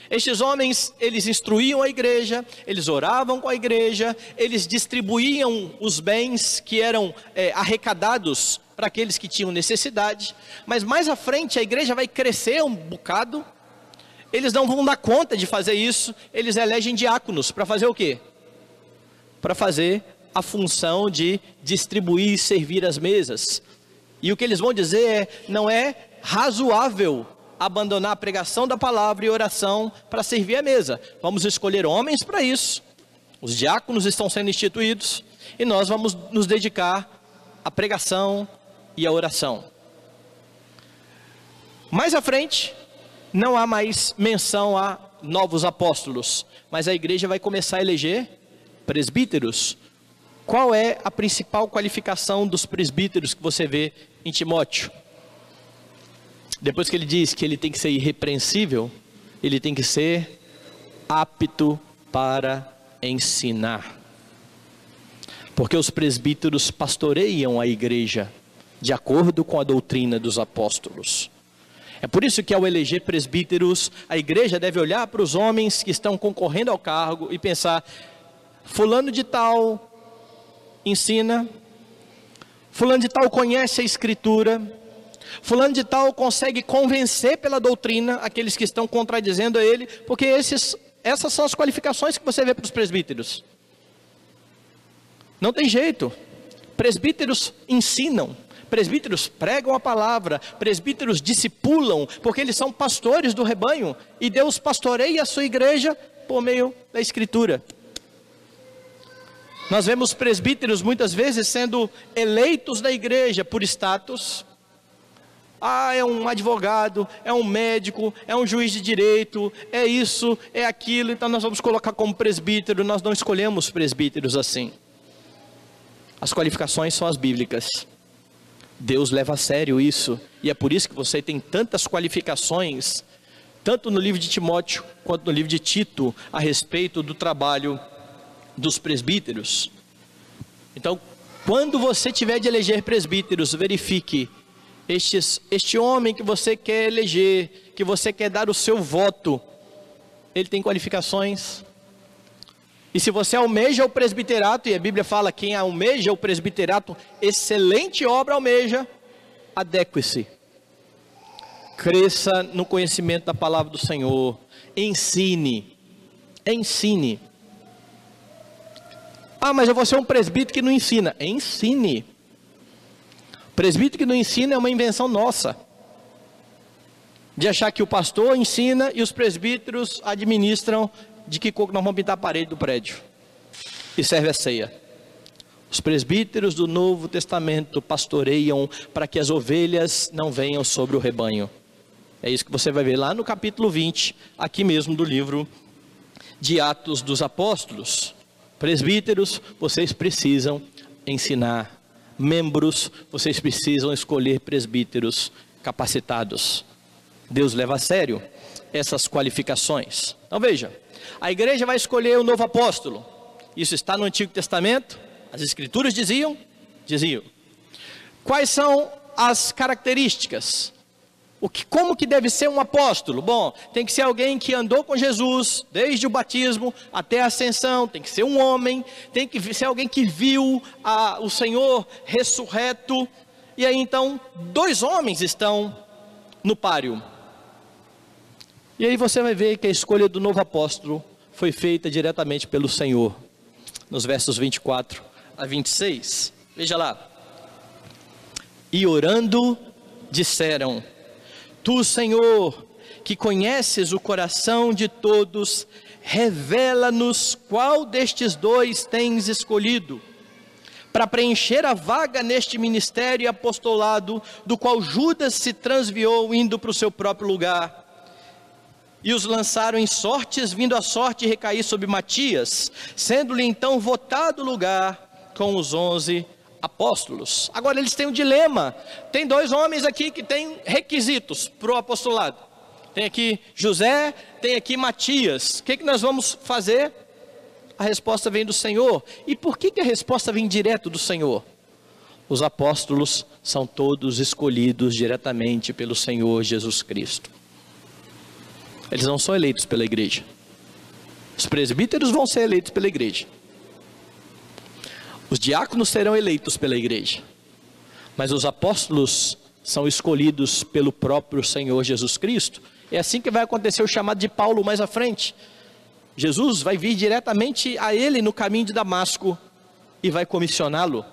Estes homens, eles instruíam a igreja, eles oravam com a igreja, eles distribuíam os bens que eram é, arrecadados para aqueles que tinham necessidade. Mas mais à frente a igreja vai crescer um bocado. Eles não vão dar conta de fazer isso. Eles elegem diáconos para fazer o quê? Para fazer a função de distribuir e servir as mesas. E o que eles vão dizer é: não é razoável abandonar a pregação da palavra e oração para servir a mesa. Vamos escolher homens para isso. Os diáconos estão sendo instituídos e nós vamos nos dedicar à pregação e à oração. Mais à frente, não há mais menção a novos apóstolos, mas a igreja vai começar a eleger presbíteros. Qual é a principal qualificação dos presbíteros que você vê em Timóteo? Depois que ele diz que ele tem que ser irrepreensível, ele tem que ser apto para ensinar. Porque os presbíteros pastoreiam a igreja de acordo com a doutrina dos apóstolos. É por isso que ao eleger presbíteros, a igreja deve olhar para os homens que estão concorrendo ao cargo e pensar: Fulano de Tal ensina, Fulano de Tal conhece a Escritura, Fulano de Tal consegue convencer pela doutrina aqueles que estão contradizendo a ele, porque esses, essas são as qualificações que você vê para os presbíteros. Não tem jeito. Presbíteros ensinam, presbíteros pregam a palavra, presbíteros discipulam, porque eles são pastores do rebanho, e Deus pastoreia a sua igreja por meio da Escritura. Nós vemos presbíteros muitas vezes sendo eleitos da igreja por status. Ah, é um advogado, é um médico, é um juiz de direito, é isso, é aquilo, então nós vamos colocar como presbítero. Nós não escolhemos presbíteros assim. As qualificações são as bíblicas. Deus leva a sério isso, e é por isso que você tem tantas qualificações, tanto no livro de Timóteo quanto no livro de Tito, a respeito do trabalho dos presbíteros. Então, quando você tiver de eleger presbíteros, verifique estes, este homem que você quer eleger, que você quer dar o seu voto, ele tem qualificações. E se você almeja o presbiterato, e a Bíblia fala quem almeja o presbiterato, excelente obra almeja, adeque-se. Cresça no conhecimento da palavra do Senhor. Ensine. Ensine. Ah, mas eu vou ser um presbítero que não ensina. Ensine. Presbítero que não ensina é uma invenção nossa. De achar que o pastor ensina e os presbíteros administram de que cor nós vamos pintar a parede do prédio. E serve a ceia. Os presbíteros do Novo Testamento pastoreiam para que as ovelhas não venham sobre o rebanho. É isso que você vai ver lá no capítulo 20, aqui mesmo do livro de Atos dos Apóstolos. Presbíteros, vocês precisam ensinar. Membros, vocês precisam escolher presbíteros capacitados. Deus leva a sério essas qualificações. Então veja, a igreja vai escolher o novo apóstolo. Isso está no Antigo Testamento. As escrituras diziam, diziam. Quais são as características? O que, como que deve ser um apóstolo? Bom, tem que ser alguém que andou com Jesus desde o batismo até a ascensão, tem que ser um homem, tem que ser alguém que viu a, o Senhor ressurreto. E aí então, dois homens estão no páreo. E aí você vai ver que a escolha do novo apóstolo foi feita diretamente pelo Senhor, nos versos 24 a 26. Veja lá. E orando, disseram: Tu, Senhor, que conheces o coração de todos, revela-nos qual destes dois tens escolhido, para preencher a vaga neste ministério e apostolado, do qual Judas se transviou indo para o seu próprio lugar. E os lançaram em sortes, vindo a sorte recair sobre Matias, sendo-lhe então votado lugar com os onze apóstolos. Agora eles têm um dilema. Tem dois homens aqui que têm requisitos para o apostolado. Tem aqui José, tem aqui Matias. O que, que nós vamos fazer? A resposta vem do Senhor. E por que, que a resposta vem direto do Senhor? Os apóstolos são todos escolhidos diretamente pelo Senhor Jesus Cristo. Eles não são eleitos pela igreja. Os presbíteros vão ser eleitos pela igreja. Os diáconos serão eleitos pela igreja, mas os apóstolos são escolhidos pelo próprio Senhor Jesus Cristo. É assim que vai acontecer o chamado de Paulo mais à frente. Jesus vai vir diretamente a ele no caminho de Damasco e vai comissioná-lo.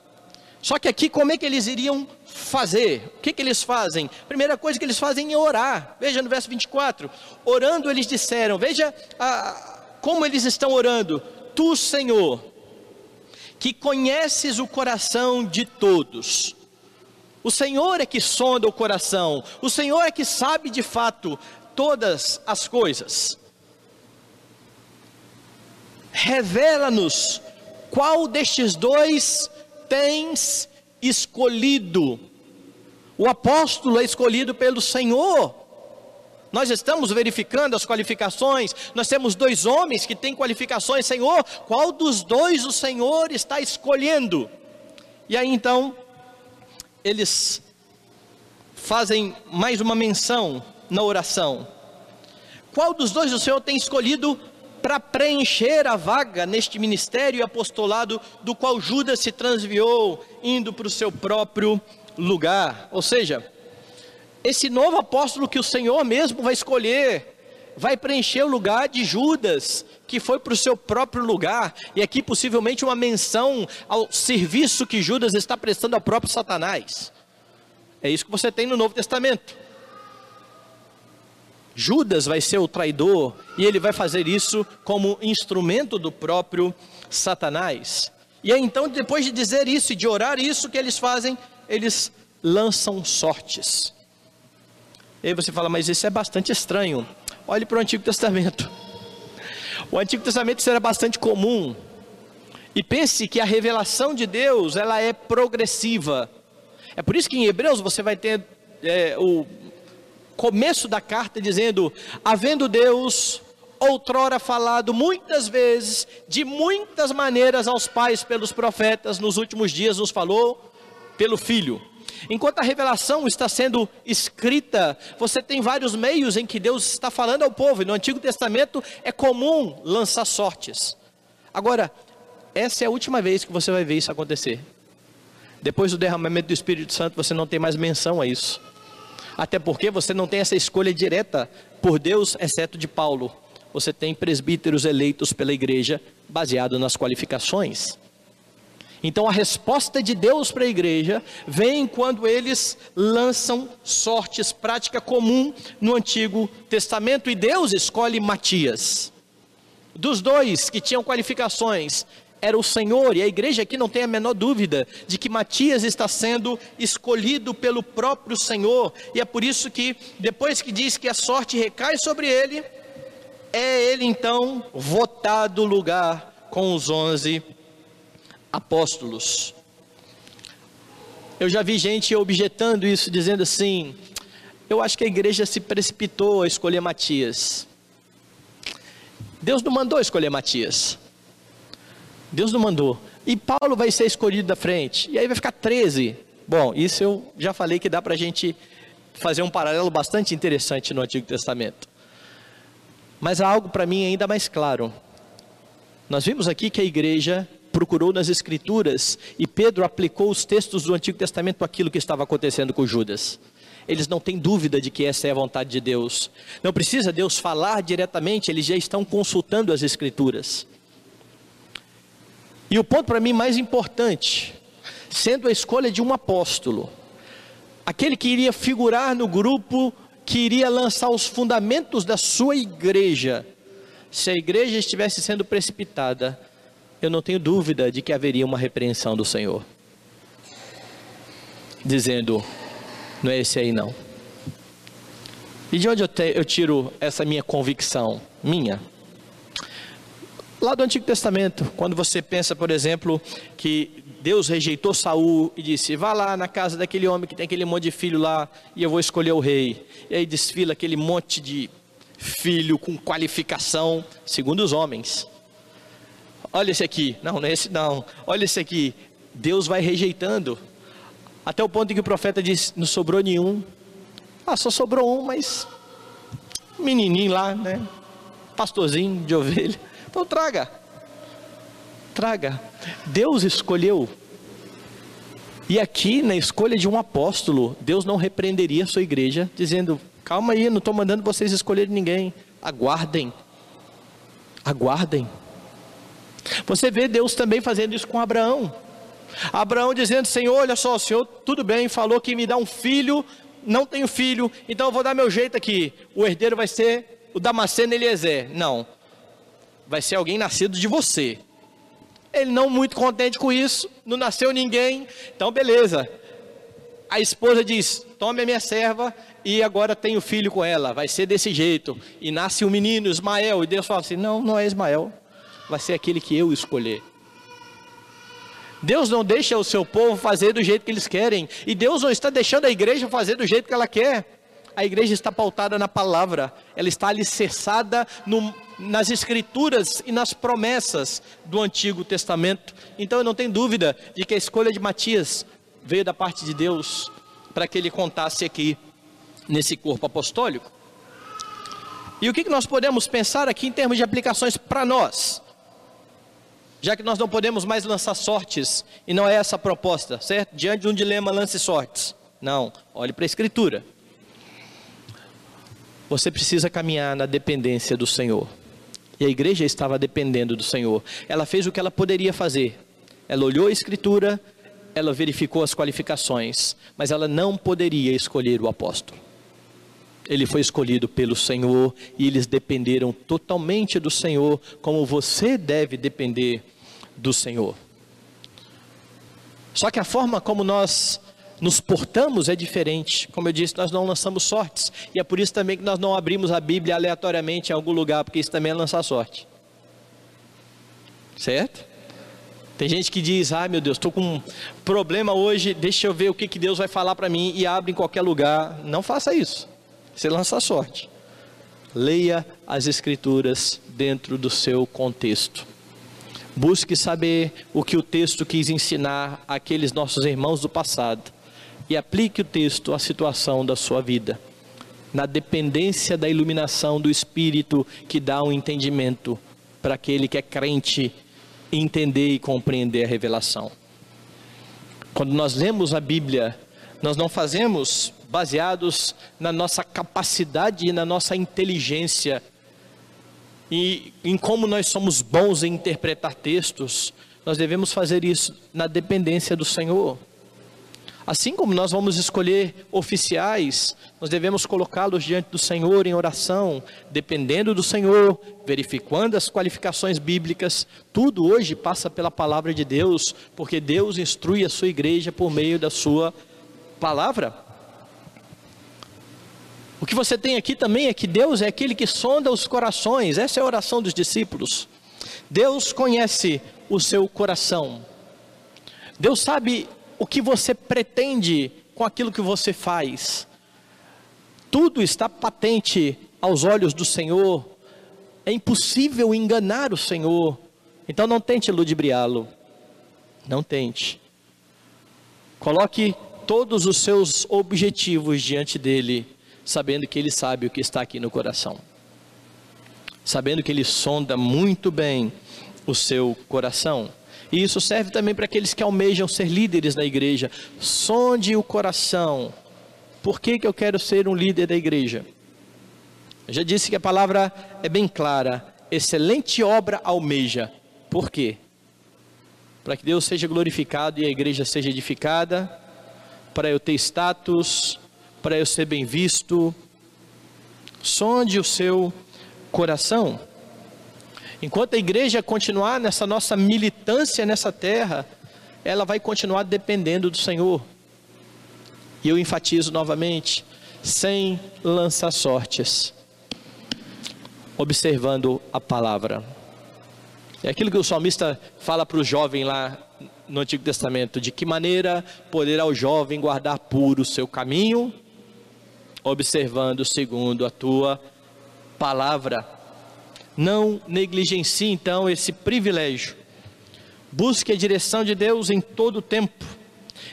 Só que aqui, como é que eles iriam fazer? O que, que eles fazem? Primeira coisa que eles fazem é orar. Veja no verso 24: orando, eles disseram, veja a, como eles estão orando: Tu, Senhor, que conheces o coração de todos. O Senhor é que sonda o coração, o Senhor é que sabe de fato todas as coisas. Revela-nos qual destes dois tens escolhido. O apóstolo é escolhido pelo Senhor. Nós estamos verificando as qualificações. Nós temos dois homens que têm qualificações. Senhor, qual dos dois o Senhor está escolhendo? E aí então, eles fazem mais uma menção na oração. Qual dos dois o Senhor tem escolhido para preencher a vaga neste ministério e apostolado do qual Judas se transviou, indo para o seu próprio lugar? Ou seja, esse novo apóstolo que o Senhor mesmo vai escolher, vai preencher o lugar de Judas, que foi para o seu próprio lugar, e aqui possivelmente uma menção ao serviço que Judas está prestando ao próprio Satanás. É isso que você tem no Novo Testamento. Judas vai ser o traidor e ele vai fazer isso como instrumento do próprio Satanás. E aí, então, depois de dizer isso e de orar isso, que eles fazem? Eles lançam sortes. E aí você fala, mas isso é bastante estranho. Olhe para o Antigo Testamento. O Antigo Testamento isso era bastante comum. E pense que a revelação de Deus ela é progressiva. É por isso que em Hebreus você vai ter é, o começo da carta dizendo: havendo Deus outrora falado muitas vezes, de muitas maneiras aos pais pelos profetas, nos últimos dias nos falou pelo Filho. Enquanto a revelação está sendo escrita, você tem vários meios em que Deus está falando ao povo, e no Antigo Testamento é comum lançar sortes. Agora, essa é a última vez que você vai ver isso acontecer. Depois do derramamento do Espírito Santo, você não tem mais menção a isso. Até porque você não tem essa escolha direta por Deus, exceto de Paulo. Você tem presbíteros eleitos pela igreja, baseado nas qualificações. Então a resposta de Deus para a igreja vem quando eles lançam sortes, prática comum no Antigo Testamento, e Deus escolhe Matias. Dos dois que tinham qualificações, era o Senhor, e a igreja aqui não tem a menor dúvida de que Matias está sendo escolhido pelo próprio Senhor, e é por isso que, depois que diz que a sorte recai sobre ele, é ele então votado lugar com os onze apóstolos. Eu já vi gente objetando isso, dizendo assim: eu acho que a igreja se precipitou a escolher Matias. Deus não mandou escolher Matias. Deus não mandou. E Paulo vai ser escolhido da frente. E aí vai ficar 13. Bom, isso eu já falei que dá para a gente fazer um paralelo bastante interessante no Antigo Testamento. Mas há algo para mim ainda mais claro. Nós vimos aqui que a igreja procurou nas Escrituras e Pedro aplicou os textos do Antigo Testamento àquilo que estava acontecendo com Judas. Eles não têm dúvida de que essa é a vontade de Deus. Não precisa Deus falar diretamente, eles já estão consultando as Escrituras. E o ponto para mim mais importante, sendo a escolha de um apóstolo, aquele que iria figurar no grupo que iria lançar os fundamentos da sua igreja, se a igreja estivesse sendo precipitada, eu não tenho dúvida de que haveria uma repreensão do Senhor, dizendo: não é esse aí não. E de onde eu, te, eu tiro essa minha convicção? Minha lá do Antigo Testamento, quando você pensa, por exemplo, que Deus rejeitou Saul e disse: "Vá lá na casa daquele homem que tem aquele monte de filho lá, e eu vou escolher o rei". E aí desfila aquele monte de filho com qualificação, segundo os homens. Olha esse aqui. Não, não é esse não. Olha esse aqui. Deus vai rejeitando. Até o ponto em que o profeta diz: "Não sobrou nenhum". Ah, só sobrou um, mas menininho lá, né? Pastorzinho de ovelha. Então traga. Traga. Deus escolheu. E aqui, na escolha de um apóstolo, Deus não repreenderia a sua igreja, dizendo: calma aí, não estou mandando vocês escolherem ninguém. Aguardem. Aguardem. Você vê Deus também fazendo isso com Abraão. Abraão dizendo: Senhor, olha só, o Senhor, tudo bem, falou que me dá um filho, não tenho filho, então eu vou dar meu jeito aqui. O herdeiro vai ser o Damasceno Eliezer. Não, vai ser alguém nascido de você. Ele não muito contente com isso, não nasceu ninguém, então beleza. A esposa diz: Tome a minha serva, e agora tenho filho com ela, vai ser desse jeito. E nasce um menino, Ismael, e Deus fala assim: não, não é Ismael, vai ser aquele que eu escolher. Deus não deixa o seu povo fazer do jeito que eles querem, e Deus não está deixando a igreja fazer do jeito que ela quer. A igreja está pautada na palavra, ela está alicerçada no, nas escrituras e nas promessas do Antigo Testamento. Então eu não tenho dúvida de que a escolha de Matias veio da parte de Deus para que ele contasse aqui nesse corpo apostólico. E o que nós podemos pensar aqui em termos de aplicações para nós? Já que nós não podemos mais lançar sortes, e não é essa a proposta, certo? Diante de um dilema, lance sortes. Não, olhe para a Escritura. Você precisa caminhar na dependência do Senhor. E a igreja estava dependendo do Senhor. Ela fez o que ela poderia fazer. Ela olhou a Escritura, ela verificou as qualificações, mas ela não poderia escolher o apóstolo. Ele foi escolhido pelo Senhor e eles dependeram totalmente do Senhor, como você deve depender do Senhor. Só que a forma como nós nos portamos é diferente. Como eu disse, nós não lançamos sortes. E é por isso também que nós não abrimos a Bíblia aleatoriamente em algum lugar, porque isso também é lançar sorte. Certo? Tem gente que diz: "Ah, meu Deus, estou com um problema hoje, deixa eu ver o que, que Deus vai falar para mim" e abre em qualquer lugar. Não faça isso. Você lança sorte. Leia as escrituras dentro do seu contexto. Busque saber o que o texto quis ensinar àqueles nossos irmãos do passado e aplique o texto à situação da sua vida, na dependência da iluminação do Espírito que dá um entendimento para aquele que é crente entender e compreender a revelação. Quando nós lemos a Bíblia, nós não fazemos baseados na nossa capacidade e na nossa inteligência e em como nós somos bons em interpretar textos, nós devemos fazer isso na dependência do Senhor. Assim como nós vamos escolher oficiais, nós devemos colocá-los diante do Senhor em oração, dependendo do Senhor, verificando as qualificações bíblicas. Tudo hoje passa pela palavra de Deus, porque Deus instrui a sua igreja por meio da sua palavra. O que você tem aqui também é que Deus é aquele que sonda os corações, essa é a oração dos discípulos. Deus conhece o seu coração, Deus sabe o que você pretende com aquilo que você faz. Tudo está patente aos olhos do Senhor. É impossível enganar o Senhor. Então não tente ludibriá-lo. Não tente. Coloque todos os seus objetivos diante dele, sabendo que ele sabe o que está aqui no coração. Sabendo que ele sonda muito bem o seu coração. E isso serve também para aqueles que almejam ser líderes na igreja. Sonde o coração. Por que, que eu quero ser um líder da igreja? Eu já disse que a palavra é bem clara. Excelente obra almeja. Por quê? Para que Deus seja glorificado e a igreja seja edificada, para eu ter status, para eu ser bem visto. Sonde o seu coração. Enquanto a igreja continuar nessa nossa militância nessa terra, ela vai continuar dependendo do Senhor. E eu enfatizo novamente, sem lançar sortes, observando a palavra. É aquilo que o salmista fala para o jovem lá no Antigo Testamento: de que maneira poderá o jovem guardar puro o seu caminho, observando segundo a tua palavra. Não negligencie então esse privilégio. Busque a direção de Deus em todo o tempo.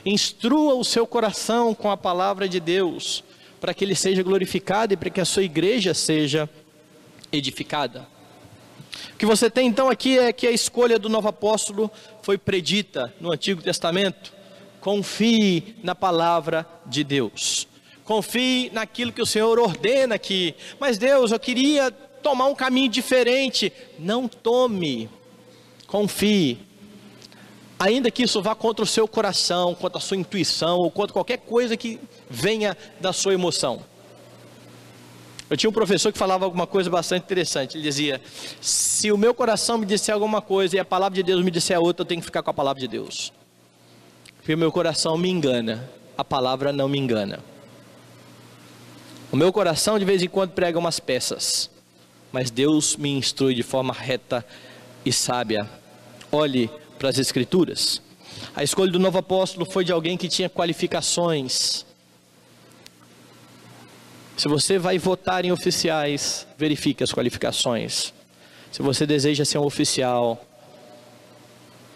Instrua o seu coração com a palavra de Deus, para que ele seja glorificado e para que a sua igreja seja edificada. O que você tem então aqui é que a escolha do novo apóstolo foi predita no Antigo Testamento. Confie na palavra de Deus. Confie naquilo que o Senhor ordena aqui. Mas Deus, eu queria tomar um caminho diferente. Não tome, confie. Ainda que isso vá contra o seu coração, contra a sua intuição, ou contra qualquer coisa que venha da sua emoção. Eu tinha um professor que falava alguma coisa bastante interessante. Ele dizia: Se o meu coração me disser alguma coisa e a palavra de Deus me disser outra, eu tenho que ficar com a palavra de Deus. Porque o meu coração me engana, a palavra não me engana. O meu coração de vez em quando prega umas peças, mas Deus me instrui de forma reta e sábia. Olhe para as Escrituras. A escolha do novo apóstolo foi de alguém que tinha qualificações. Se você vai votar em oficiais, verifique as qualificações. Se você deseja ser um oficial,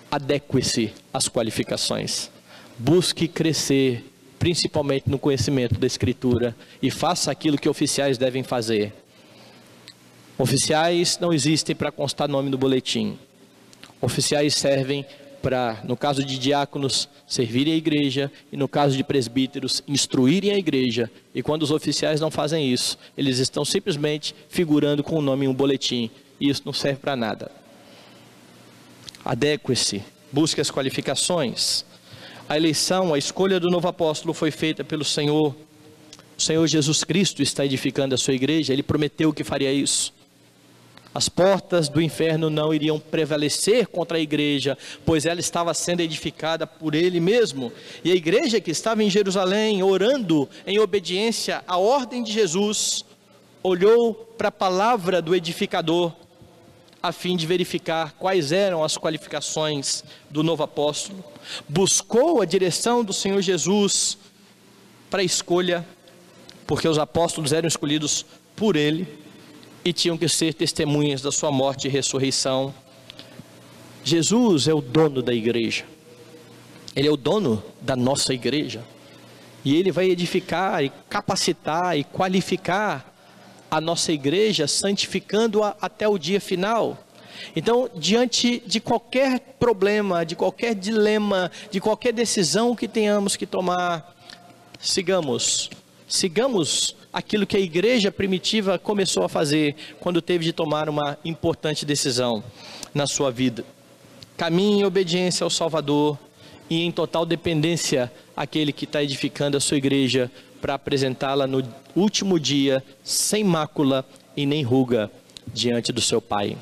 adeque-se às qualificações. Busque crescer, principalmente no conhecimento da Escritura, e faça aquilo que oficiais devem fazer. Oficiais não existem para constar nome no boletim. Oficiais servem para, no caso de diáconos, servirem a igreja e no caso de presbíteros, instruírem a igreja. E quando os oficiais não fazem isso, eles estão simplesmente figurando com o nome em um boletim. E isso não serve para nada. Adeque-se, busque as qualificações. A eleição, a escolha do novo apóstolo foi feita pelo Senhor. O Senhor Jesus Cristo está edificando a sua igreja, ele prometeu que faria isso. As portas do inferno não iriam prevalecer contra a igreja, pois ela estava sendo edificada por ele mesmo. E a igreja que estava em Jerusalém, orando em obediência à ordem de Jesus, olhou para a palavra do edificador, a fim de verificar quais eram as qualificações do novo apóstolo. Buscou a direção do Senhor Jesus para a escolha, porque os apóstolos eram escolhidos por ele e tinham que ser testemunhas da sua morte e ressurreição. Jesus é o dono da igreja, Ele é o dono da nossa igreja, e Ele vai edificar e capacitar e qualificar a nossa igreja, santificando-a até o dia final. Então, diante de qualquer problema, de qualquer dilema, de qualquer decisão que tenhamos que tomar, sigamos, sigamos aquilo que a igreja primitiva começou a fazer quando teve de tomar uma importante decisão na sua vida. Caminhe em obediência ao Salvador e em total dependência àquele que está edificando a sua igreja para apresentá-la no último dia, sem mácula e nem ruga, diante do seu Pai.